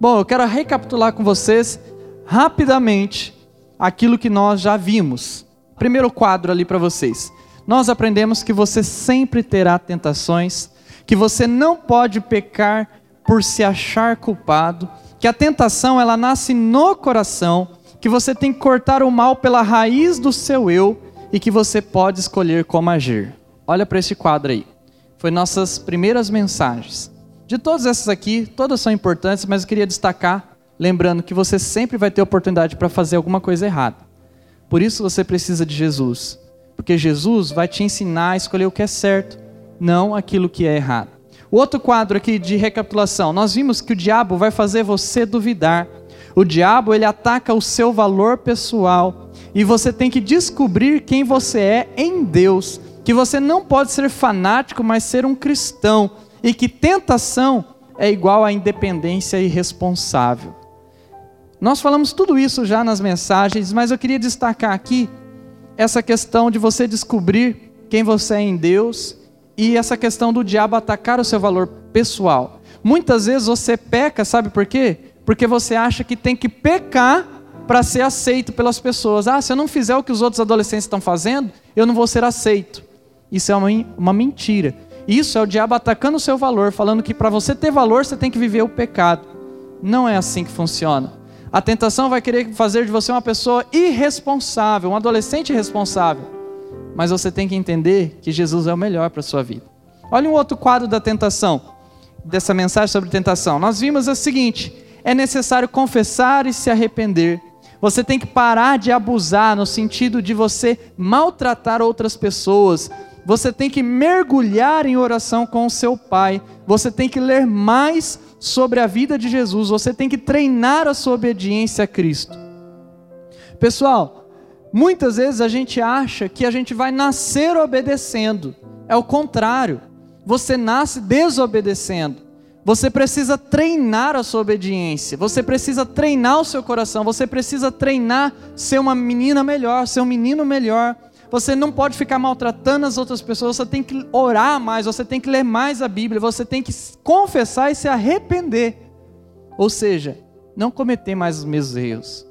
Bom, eu quero recapitular com vocês rapidamente aquilo que nós já vimos. Primeiro quadro ali para vocês. Nós aprendemos que você sempre terá tentações, que você não pode pecar por se achar culpado, que a tentação ela nasce no coração, que você tem que cortar o mal pela raiz do seu eu e que você pode escolher como agir. Olha para esse quadro aí. Foi nossas primeiras mensagens. De todas essas aqui, todas são importantes, mas eu queria destacar, lembrando que você sempre vai ter oportunidade para fazer alguma coisa errada. Por isso você precisa de Jesus, porque Jesus vai te ensinar a escolher o que é certo, não aquilo que é errado. O outro quadro aqui de recapitulação, nós vimos que o diabo vai fazer você duvidar. O diabo ele ataca o seu valor pessoal e você tem que descobrir quem você é em Deus, que você não pode ser fanático, mas ser um cristão e que tentação é igual a independência irresponsável. Nós falamos tudo isso já nas mensagens, mas eu queria destacar aqui essa questão de você descobrir quem você é em Deus e essa questão do diabo atacar o seu valor pessoal. Muitas vezes você peca, sabe por quê? Porque você acha que tem que pecar para ser aceito pelas pessoas. Ah, se eu não fizer o que os outros adolescentes estão fazendo, eu não vou ser aceito. Isso é uma, uma mentira. Isso é o diabo atacando o seu valor, falando que para você ter valor você tem que viver o pecado. Não é assim que funciona. A tentação vai querer fazer de você uma pessoa irresponsável, um adolescente irresponsável mas você tem que entender que Jesus é o melhor para a sua vida. Olha um outro quadro da tentação, dessa mensagem sobre tentação. Nós vimos o seguinte: é necessário confessar e se arrepender. Você tem que parar de abusar no sentido de você maltratar outras pessoas. Você tem que mergulhar em oração com o seu pai. Você tem que ler mais sobre a vida de Jesus. Você tem que treinar a sua obediência a Cristo. Pessoal, Muitas vezes a gente acha que a gente vai nascer obedecendo. É o contrário. Você nasce desobedecendo. Você precisa treinar a sua obediência. Você precisa treinar o seu coração. Você precisa treinar ser uma menina melhor, ser um menino melhor. Você não pode ficar maltratando as outras pessoas. Você tem que orar mais. Você tem que ler mais a Bíblia. Você tem que confessar e se arrepender. Ou seja, não cometer mais os mesmos erros.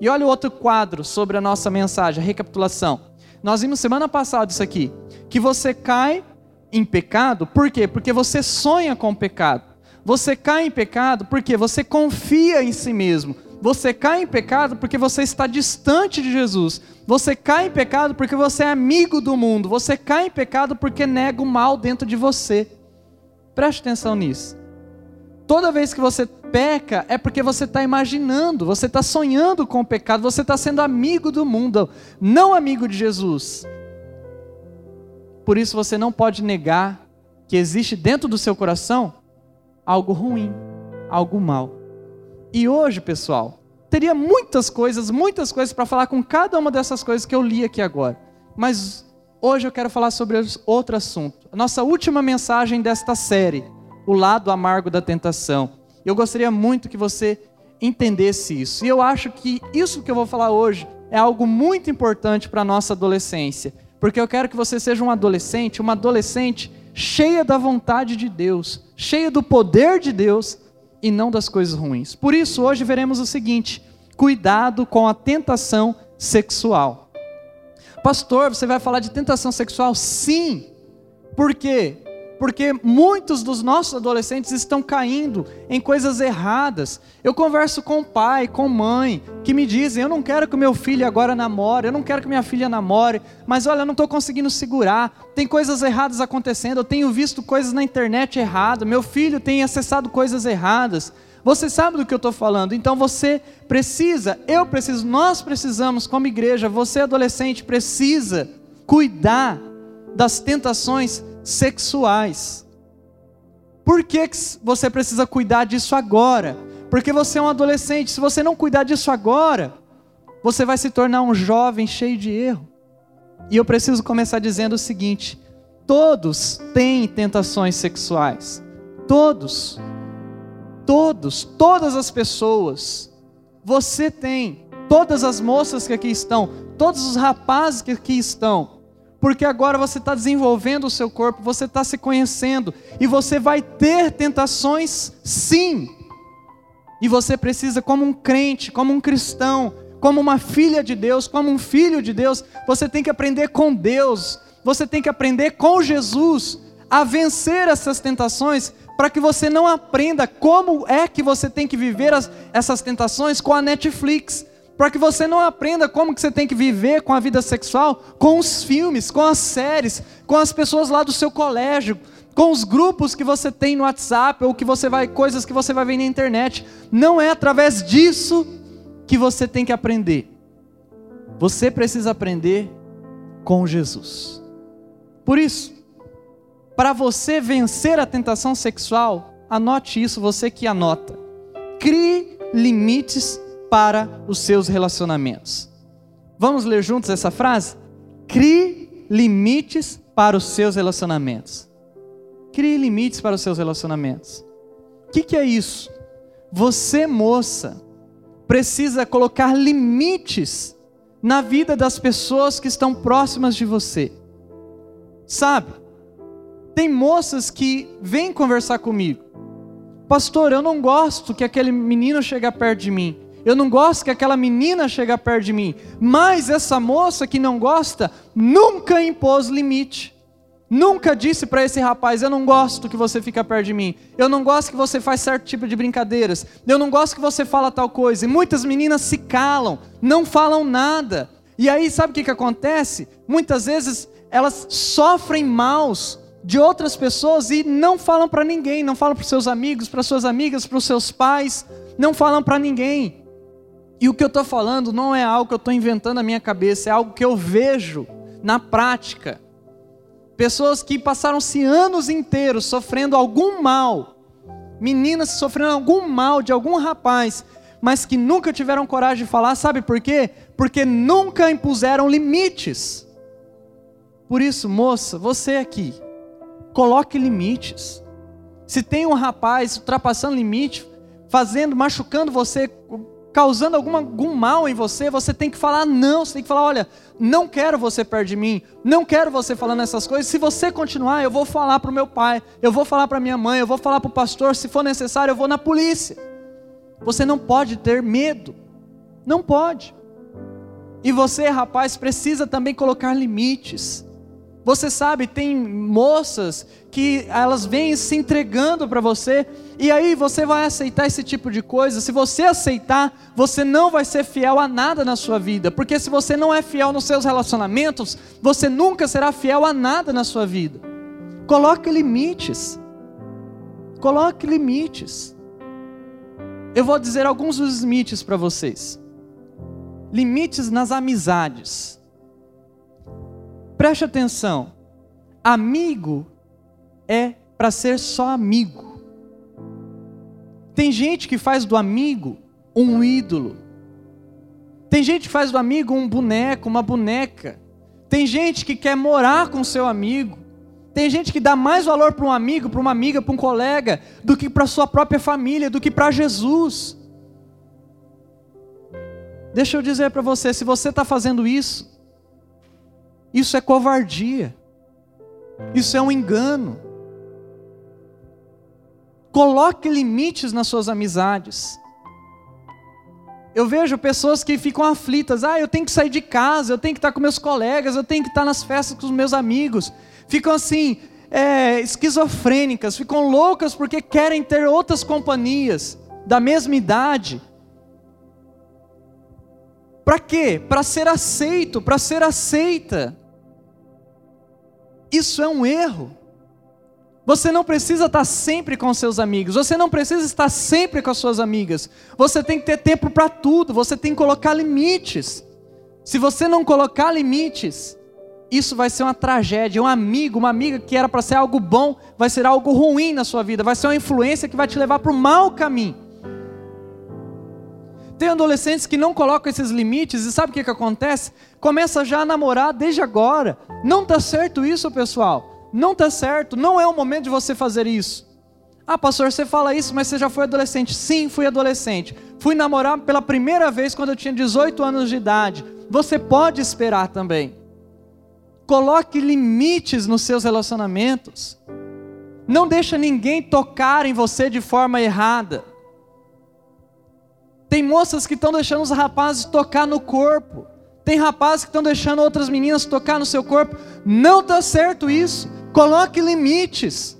E olha o outro quadro sobre a nossa mensagem, a recapitulação. Nós vimos semana passada isso aqui, que você cai em pecado, por quê? Porque você sonha com o pecado. Você cai em pecado porque você confia em si mesmo. Você cai em pecado porque você está distante de Jesus. Você cai em pecado porque você é amigo do mundo. Você cai em pecado porque nega o mal dentro de você. Preste atenção nisso. Toda vez que você peca, é porque você está imaginando, você está sonhando com o pecado, você está sendo amigo do mundo, não amigo de Jesus. Por isso você não pode negar que existe dentro do seu coração algo ruim, algo mal. E hoje, pessoal, teria muitas coisas, muitas coisas para falar com cada uma dessas coisas que eu li aqui agora. Mas hoje eu quero falar sobre outro assunto. Nossa última mensagem desta série o lado amargo da tentação. Eu gostaria muito que você entendesse isso. E eu acho que isso que eu vou falar hoje é algo muito importante para a nossa adolescência. Porque eu quero que você seja um adolescente, uma adolescente cheia da vontade de Deus, cheia do poder de Deus e não das coisas ruins. Por isso, hoje veremos o seguinte: cuidado com a tentação sexual. Pastor, você vai falar de tentação sexual? Sim. Por quê? Porque muitos dos nossos adolescentes estão caindo em coisas erradas. Eu converso com pai, com mãe, que me dizem: eu não quero que meu filho agora namore, eu não quero que minha filha namore, mas olha, eu não estou conseguindo segurar, tem coisas erradas acontecendo, eu tenho visto coisas na internet erradas, meu filho tem acessado coisas erradas. Você sabe do que eu estou falando, então você precisa, eu preciso, nós precisamos, como igreja, você adolescente precisa cuidar das tentações sexuais. Por que você precisa cuidar disso agora? Porque você é um adolescente. Se você não cuidar disso agora, você vai se tornar um jovem cheio de erro. E eu preciso começar dizendo o seguinte: todos têm tentações sexuais. Todos. Todos, todas as pessoas. Você tem. Todas as moças que aqui estão, todos os rapazes que aqui estão, porque agora você está desenvolvendo o seu corpo, você está se conhecendo, e você vai ter tentações, sim. E você precisa, como um crente, como um cristão, como uma filha de Deus, como um filho de Deus, você tem que aprender com Deus, você tem que aprender com Jesus a vencer essas tentações, para que você não aprenda como é que você tem que viver as, essas tentações com a Netflix, para que você não aprenda como que você tem que viver com a vida sexual com os filmes, com as séries, com as pessoas lá do seu colégio, com os grupos que você tem no WhatsApp ou que você vai coisas que você vai ver na internet. Não é através disso que você tem que aprender. Você precisa aprender com Jesus. Por isso, para você vencer a tentação sexual, anote isso, você que anota. Crie limites para os seus relacionamentos. Vamos ler juntos essa frase? Crie limites para os seus relacionamentos. Crie limites para os seus relacionamentos. O que, que é isso? Você, moça, precisa colocar limites na vida das pessoas que estão próximas de você. Sabe? Tem moças que vêm conversar comigo. Pastor, eu não gosto que aquele menino chegue perto de mim. Eu não gosto que aquela menina chegue perto de mim. Mas essa moça que não gosta nunca impôs limite. Nunca disse para esse rapaz: Eu não gosto que você fica perto de mim. Eu não gosto que você faz certo tipo de brincadeiras. Eu não gosto que você fala tal coisa. E muitas meninas se calam, não falam nada. E aí, sabe o que, que acontece? Muitas vezes elas sofrem maus de outras pessoas e não falam para ninguém. Não falam para seus amigos, para suas amigas, para os seus pais. Não falam para ninguém. E o que eu estou falando não é algo que eu estou inventando na minha cabeça, é algo que eu vejo na prática. Pessoas que passaram-se anos inteiros sofrendo algum mal, meninas sofrendo algum mal de algum rapaz, mas que nunca tiveram coragem de falar, sabe por quê? Porque nunca impuseram limites. Por isso, moça, você aqui, coloque limites. Se tem um rapaz ultrapassando limite, fazendo, machucando você, causando alguma, algum mal em você, você tem que falar não, você tem que falar, olha, não quero você perto de mim, não quero você falando essas coisas. Se você continuar, eu vou falar para o meu pai, eu vou falar para minha mãe, eu vou falar para o pastor, se for necessário, eu vou na polícia. Você não pode ter medo, não pode. E você, rapaz, precisa também colocar limites. Você sabe, tem moças que elas vêm se entregando para você, e aí você vai aceitar esse tipo de coisa. Se você aceitar, você não vai ser fiel a nada na sua vida, porque se você não é fiel nos seus relacionamentos, você nunca será fiel a nada na sua vida. Coloque limites. Coloque limites. Eu vou dizer alguns dos limites para vocês. Limites nas amizades. Preste atenção. Amigo é para ser só amigo. Tem gente que faz do amigo um ídolo. Tem gente que faz do amigo um boneco, uma boneca. Tem gente que quer morar com seu amigo. Tem gente que dá mais valor para um amigo, para uma amiga, para um colega, do que para sua própria família, do que para Jesus. Deixa eu dizer para você, se você está fazendo isso, isso é covardia. Isso é um engano. Coloque limites nas suas amizades. Eu vejo pessoas que ficam aflitas. Ah, eu tenho que sair de casa, eu tenho que estar com meus colegas, eu tenho que estar nas festas com os meus amigos. Ficam assim, é, esquizofrênicas, ficam loucas porque querem ter outras companhias da mesma idade. Para quê? Para ser aceito, para ser aceita. Isso é um erro. Você não precisa estar sempre com seus amigos, você não precisa estar sempre com as suas amigas. Você tem que ter tempo para tudo, você tem que colocar limites. Se você não colocar limites, isso vai ser uma tragédia. Um amigo, uma amiga que era para ser algo bom, vai ser algo ruim na sua vida, vai ser uma influência que vai te levar para o mau caminho. Tem adolescentes que não colocam esses limites e sabe o que, que acontece? Começa já a namorar desde agora. Não está certo isso, pessoal. Não está certo. Não é o momento de você fazer isso. Ah, pastor, você fala isso, mas você já foi adolescente. Sim, fui adolescente. Fui namorar pela primeira vez quando eu tinha 18 anos de idade. Você pode esperar também. Coloque limites nos seus relacionamentos. Não deixa ninguém tocar em você de forma errada. Tem moças que estão deixando os rapazes tocar no corpo. Tem rapazes que estão deixando outras meninas tocar no seu corpo. Não está certo isso. Coloque limites.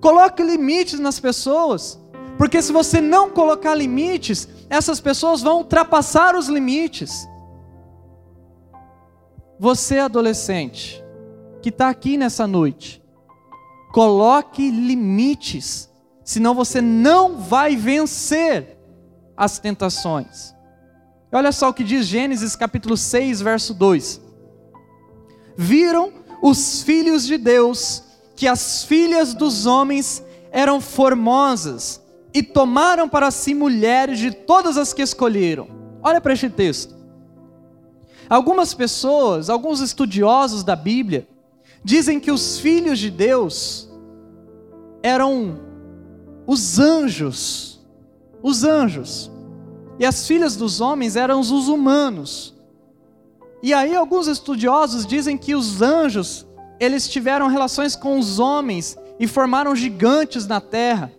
Coloque limites nas pessoas. Porque se você não colocar limites, essas pessoas vão ultrapassar os limites. Você, adolescente, que está aqui nessa noite, coloque limites, senão você não vai vencer as tentações. Olha só o que diz Gênesis capítulo 6, verso 2: Viram os filhos de Deus que as filhas dos homens eram formosas e tomaram para si mulheres de todas as que escolheram. Olha para este texto. Algumas pessoas, alguns estudiosos da Bíblia, dizem que os filhos de Deus eram os anjos, os anjos, e as filhas dos homens eram os humanos. E aí alguns estudiosos dizem que os anjos, eles tiveram relações com os homens e formaram gigantes na terra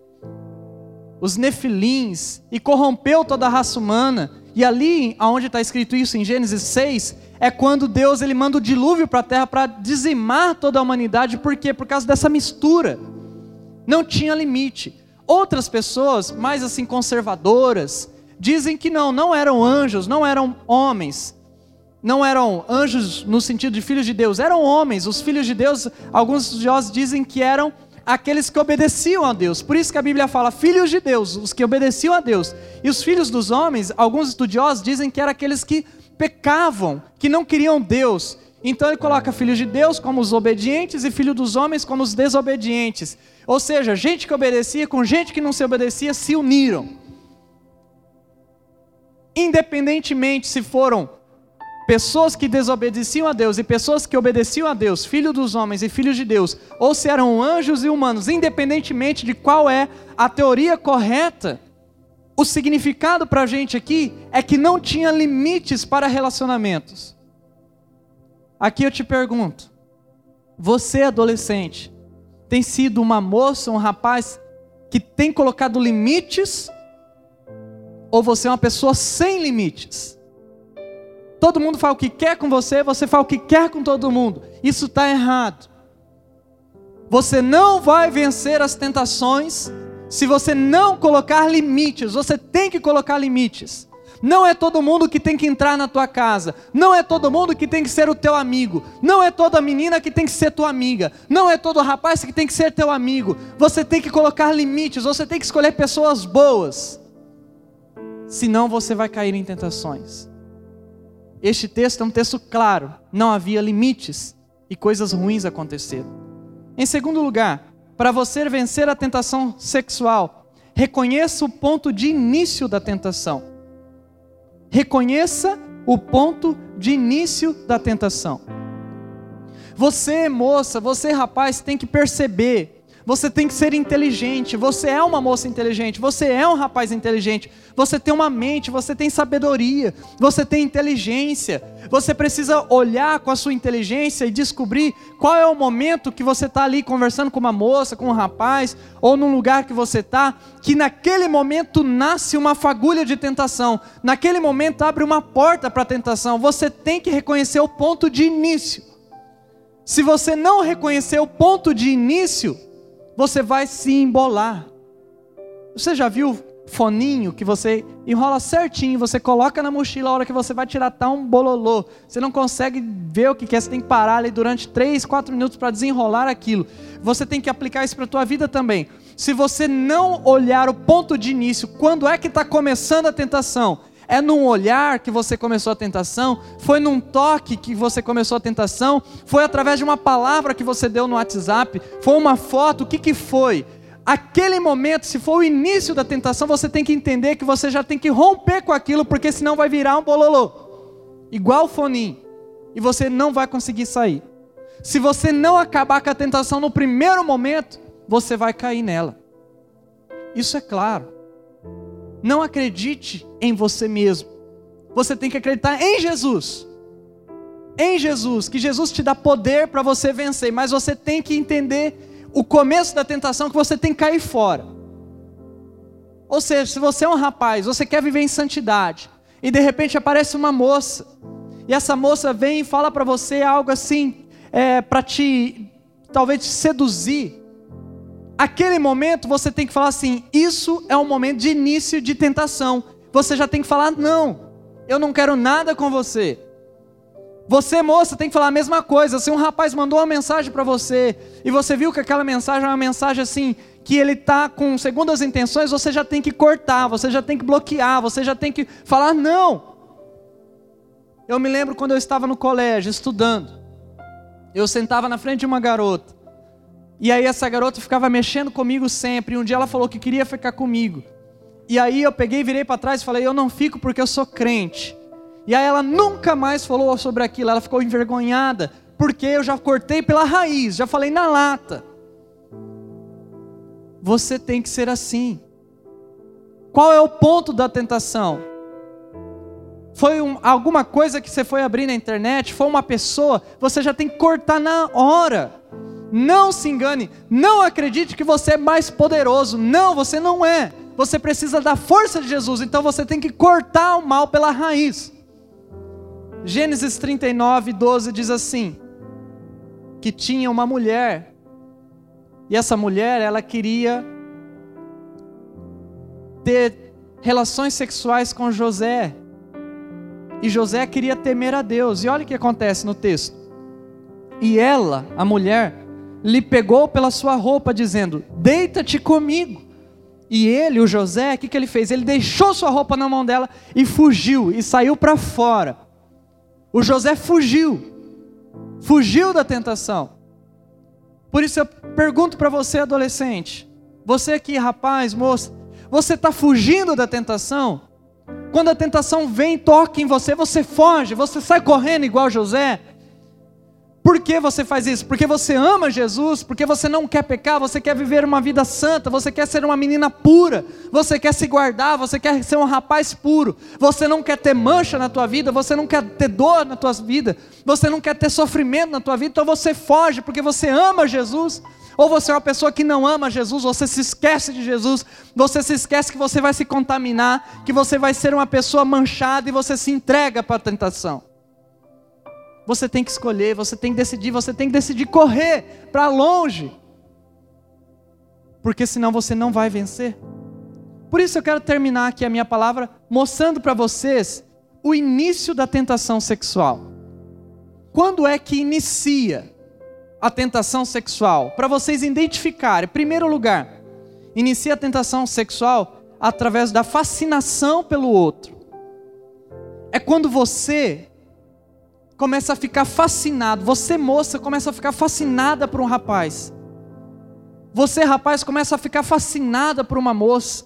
os nefilins, e corrompeu toda a raça humana. E ali, aonde está escrito isso em Gênesis 6, é quando Deus ele manda o dilúvio para a terra para dizimar toda a humanidade. Por quê? Por causa dessa mistura. Não tinha limite. Outras pessoas, mais assim conservadoras, dizem que não, não eram anjos, não eram homens. Não eram anjos no sentido de filhos de Deus, eram homens. Os filhos de Deus, alguns estudiosos dizem que eram aqueles que obedeciam a Deus. Por isso que a Bíblia fala filhos de Deus, os que obedeciam a Deus. E os filhos dos homens, alguns estudiosos dizem que eram aqueles que pecavam, que não queriam Deus. Então ele coloca filhos de Deus como os obedientes e filhos dos homens como os desobedientes. Ou seja, gente que obedecia com gente que não se obedecia se uniram. Independentemente se foram pessoas que desobedeciam a Deus e pessoas que obedeciam a Deus, filho dos homens e filhos de Deus, ou se eram anjos e humanos, independentemente de qual é a teoria correta, o significado para a gente aqui é que não tinha limites para relacionamentos. Aqui eu te pergunto: você, adolescente, tem sido uma moça, um rapaz que tem colocado limites? Ou você é uma pessoa sem limites? Todo mundo fala o que quer com você, você fala o que quer com todo mundo. Isso está errado. Você não vai vencer as tentações se você não colocar limites. Você tem que colocar limites. Não é todo mundo que tem que entrar na tua casa. Não é todo mundo que tem que ser o teu amigo. Não é toda menina que tem que ser tua amiga. Não é todo rapaz que tem que ser teu amigo. Você tem que colocar limites. Você tem que escolher pessoas boas. Senão você vai cair em tentações. Este texto é um texto claro, não havia limites e coisas ruins aconteceram. Em segundo lugar, para você vencer a tentação sexual, reconheça o ponto de início da tentação. Reconheça o ponto de início da tentação. Você, moça, você, rapaz, tem que perceber você tem que ser inteligente. Você é uma moça inteligente. Você é um rapaz inteligente. Você tem uma mente. Você tem sabedoria. Você tem inteligência. Você precisa olhar com a sua inteligência e descobrir qual é o momento que você está ali conversando com uma moça, com um rapaz, ou num lugar que você está, que naquele momento nasce uma fagulha de tentação. Naquele momento abre uma porta para a tentação. Você tem que reconhecer o ponto de início. Se você não reconhecer o ponto de início, você vai se embolar. Você já viu foninho que você enrola certinho, você coloca na mochila, a hora que você vai tirar tá um bololô. Você não consegue ver o que é, você tem que parar ali durante 3, 4 minutos para desenrolar aquilo. Você tem que aplicar isso para a tua vida também. Se você não olhar o ponto de início, quando é que está começando a tentação? É num olhar que você começou a tentação? Foi num toque que você começou a tentação? Foi através de uma palavra que você deu no WhatsApp? Foi uma foto? O que, que foi? Aquele momento, se for o início da tentação, você tem que entender que você já tem que romper com aquilo, porque senão vai virar um bololô. Igual o foninho. E você não vai conseguir sair. Se você não acabar com a tentação no primeiro momento, você vai cair nela. Isso é claro. Não acredite em você mesmo. Você tem que acreditar em Jesus. Em Jesus, que Jesus te dá poder para você vencer, mas você tem que entender o começo da tentação que você tem que cair fora. Ou seja, se você é um rapaz, você quer viver em santidade, e de repente aparece uma moça, e essa moça vem e fala para você algo assim, é, para te, talvez te seduzir, aquele momento você tem que falar assim: isso é um momento de início de tentação. Você já tem que falar: não, eu não quero nada com você. Você, moça, tem que falar a mesma coisa. Se um rapaz mandou uma mensagem para você e você viu que aquela mensagem é uma mensagem assim, que ele está com segundas intenções, você já tem que cortar, você já tem que bloquear, você já tem que falar não. Eu me lembro quando eu estava no colégio estudando, eu sentava na frente de uma garota, e aí essa garota ficava mexendo comigo sempre, e um dia ela falou que queria ficar comigo. E aí eu peguei, virei para trás e falei: "Eu não fico porque eu sou crente". E aí ela nunca mais falou sobre aquilo, ela ficou envergonhada, porque eu já cortei pela raiz, já falei na lata. Você tem que ser assim. Qual é o ponto da tentação? Foi um, alguma coisa que você foi abrir na internet, foi uma pessoa, você já tem que cortar na hora. Não se engane, não acredite que você é mais poderoso. Não, você não é. Você precisa da força de Jesus, então você tem que cortar o mal pela raiz. Gênesis 39, 12 diz assim: que tinha uma mulher, e essa mulher, ela queria ter relações sexuais com José, e José queria temer a Deus, e olha o que acontece no texto. E ela, a mulher, lhe pegou pela sua roupa, dizendo: Deita-te comigo. E ele, o José, o que, que ele fez? Ele deixou sua roupa na mão dela e fugiu, e saiu para fora. O José fugiu, fugiu da tentação. Por isso eu pergunto para você, adolescente, você aqui, rapaz, moça, você está fugindo da tentação? Quando a tentação vem, toca em você, você foge, você sai correndo igual José? Por que você faz isso? Porque você ama Jesus, porque você não quer pecar, você quer viver uma vida santa, você quer ser uma menina pura, você quer se guardar, você quer ser um rapaz puro, você não quer ter mancha na tua vida, você não quer ter dor na tua vida, você não quer ter sofrimento na tua vida, então você foge porque você ama Jesus. Ou você é uma pessoa que não ama Jesus, você se esquece de Jesus, você se esquece que você vai se contaminar, que você vai ser uma pessoa manchada e você se entrega para a tentação. Você tem que escolher, você tem que decidir, você tem que decidir correr para longe. Porque senão você não vai vencer. Por isso eu quero terminar aqui a minha palavra mostrando para vocês o início da tentação sexual. Quando é que inicia a tentação sexual? Para vocês identificarem, em primeiro lugar, inicia a tentação sexual através da fascinação pelo outro. É quando você começa a ficar fascinado. Você, moça, começa a ficar fascinada por um rapaz. Você, rapaz, começa a ficar fascinada por uma moça.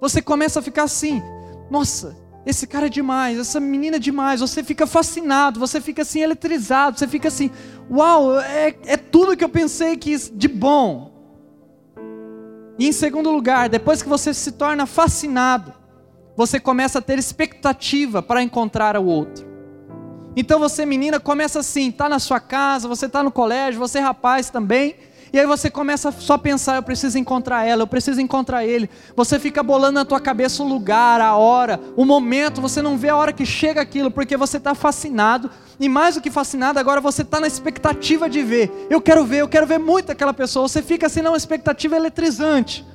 Você começa a ficar assim: nossa, esse cara é demais, essa menina é demais. Você fica fascinado, você fica assim eletrizado, você fica assim: uau, é, é tudo que eu pensei que de bom. E em segundo lugar, depois que você se torna fascinado, você começa a ter expectativa para encontrar o outro. Então você, menina, começa assim, tá na sua casa, você tá no colégio, você rapaz também, e aí você começa só a pensar, eu preciso encontrar ela, eu preciso encontrar ele. Você fica bolando na tua cabeça o lugar, a hora, o momento, você não vê a hora que chega aquilo, porque você está fascinado, e mais do que fascinado, agora você está na expectativa de ver. Eu quero ver, eu quero ver muito aquela pessoa. Você fica assim numa expectativa eletrizante.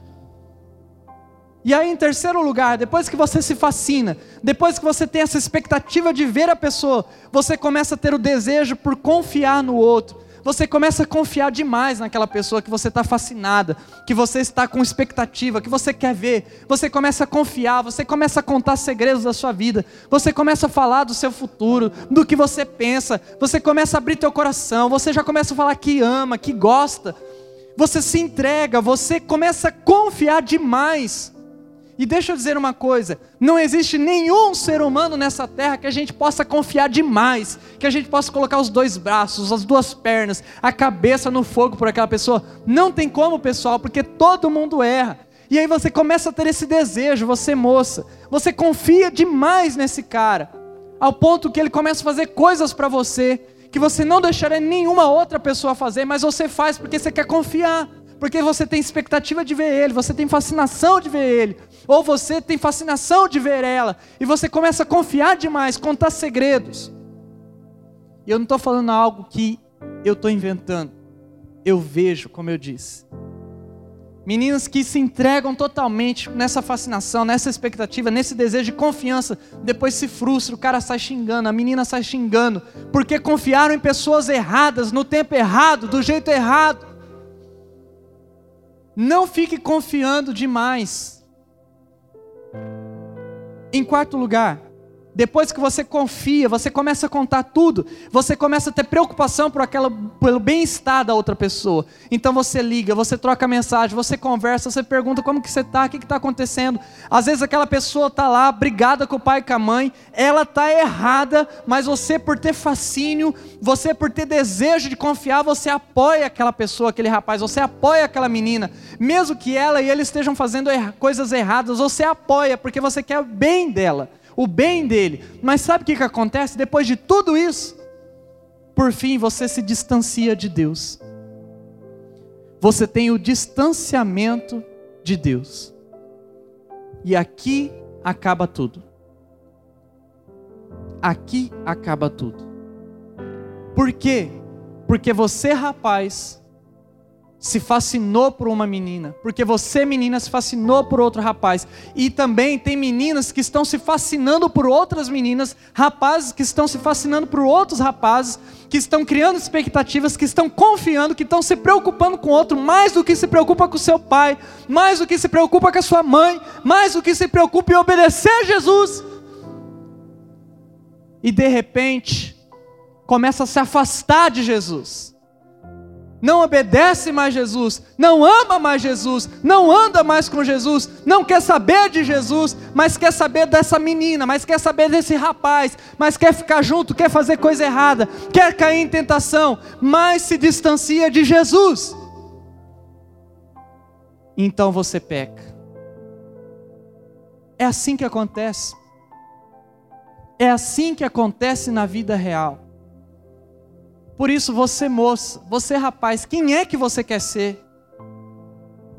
E aí, em terceiro lugar, depois que você se fascina, depois que você tem essa expectativa de ver a pessoa, você começa a ter o desejo por confiar no outro. Você começa a confiar demais naquela pessoa que você está fascinada, que você está com expectativa, que você quer ver. Você começa a confiar, você começa a contar segredos da sua vida. Você começa a falar do seu futuro, do que você pensa. Você começa a abrir teu coração. Você já começa a falar que ama, que gosta. Você se entrega, você começa a confiar demais. E deixa eu dizer uma coisa: não existe nenhum ser humano nessa terra que a gente possa confiar demais, que a gente possa colocar os dois braços, as duas pernas, a cabeça no fogo por aquela pessoa. Não tem como, pessoal, porque todo mundo erra. E aí você começa a ter esse desejo, você moça, você confia demais nesse cara, ao ponto que ele começa a fazer coisas para você que você não deixaria nenhuma outra pessoa fazer, mas você faz porque você quer confiar porque você tem expectativa de ver ele, você tem fascinação de ver ele, ou você tem fascinação de ver ela, e você começa a confiar demais, contar segredos. E eu não estou falando algo que eu estou inventando, eu vejo, como eu disse. Meninas que se entregam totalmente nessa fascinação, nessa expectativa, nesse desejo de confiança, depois se frustra, o cara sai xingando, a menina sai xingando, porque confiaram em pessoas erradas, no tempo errado, do jeito errado. Não fique confiando demais. Em quarto lugar, depois que você confia, você começa a contar tudo, você começa a ter preocupação por aquela, pelo bem-estar da outra pessoa. Então você liga, você troca mensagem, você conversa, você pergunta como que você está, o que está acontecendo. Às vezes aquela pessoa está lá, brigada com o pai e com a mãe, ela está errada, mas você por ter fascínio, você por ter desejo de confiar, você apoia aquela pessoa, aquele rapaz, você apoia aquela menina. Mesmo que ela e ele estejam fazendo er coisas erradas, você apoia, porque você quer o bem dela o bem dele. Mas sabe o que, que acontece? Depois de tudo isso, por fim você se distancia de Deus. Você tem o distanciamento de Deus. E aqui acaba tudo. Aqui acaba tudo. Por quê? Porque você, rapaz, se fascinou por uma menina, porque você, menina, se fascinou por outro rapaz. E também tem meninas que estão se fascinando por outras meninas, rapazes que estão se fascinando por outros rapazes, que estão criando expectativas, que estão confiando, que estão se preocupando com outro mais do que se preocupa com seu pai, mais do que se preocupa com a sua mãe, mais do que se preocupa em obedecer a Jesus. E de repente, começa a se afastar de Jesus não obedece mais Jesus, não ama mais Jesus, não anda mais com Jesus, não quer saber de Jesus, mas quer saber dessa menina, mas quer saber desse rapaz, mas quer ficar junto, quer fazer coisa errada, quer cair em tentação, mas se distancia de Jesus. Então você peca. É assim que acontece. É assim que acontece na vida real. Por isso, você moça, você rapaz, quem é que você quer ser?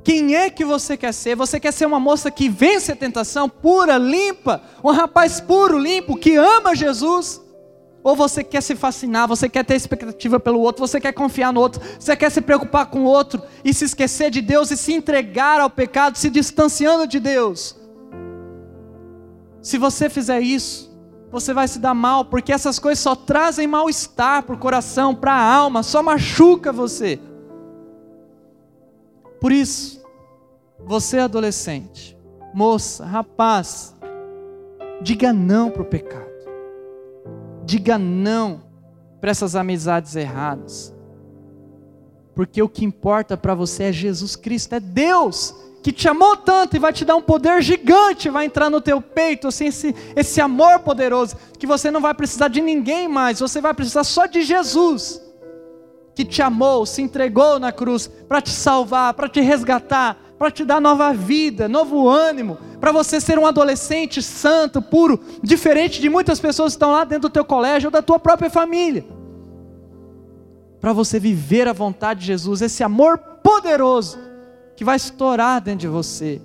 Quem é que você quer ser? Você quer ser uma moça que vence a tentação, pura, limpa, um rapaz puro, limpo, que ama Jesus? Ou você quer se fascinar, você quer ter expectativa pelo outro, você quer confiar no outro, você quer se preocupar com o outro e se esquecer de Deus e se entregar ao pecado, se distanciando de Deus? Se você fizer isso, você vai se dar mal, porque essas coisas só trazem mal-estar para o coração, para a alma, só machuca você. Por isso, você adolescente, moça, rapaz, diga não para o pecado, diga não para essas amizades erradas, porque o que importa para você é Jesus Cristo, é Deus que te amou tanto e vai te dar um poder gigante, vai entrar no teu peito, assim, esse, esse amor poderoso, que você não vai precisar de ninguém mais, você vai precisar só de Jesus, que te amou, se entregou na cruz para te salvar, para te resgatar, para te dar nova vida, novo ânimo, para você ser um adolescente santo, puro, diferente de muitas pessoas que estão lá dentro do teu colégio ou da tua própria família. Para você viver a vontade de Jesus, esse amor poderoso que vai estourar dentro de você,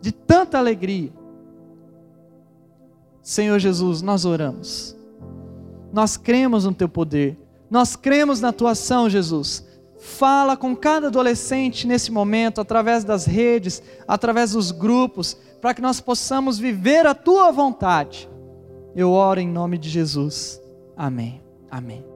de tanta alegria. Senhor Jesus, nós oramos, nós cremos no Teu poder, nós cremos na Tua ação, Jesus. Fala com cada adolescente nesse momento, através das redes, através dos grupos, para que nós possamos viver a Tua vontade. Eu oro em nome de Jesus. Amém. Amém.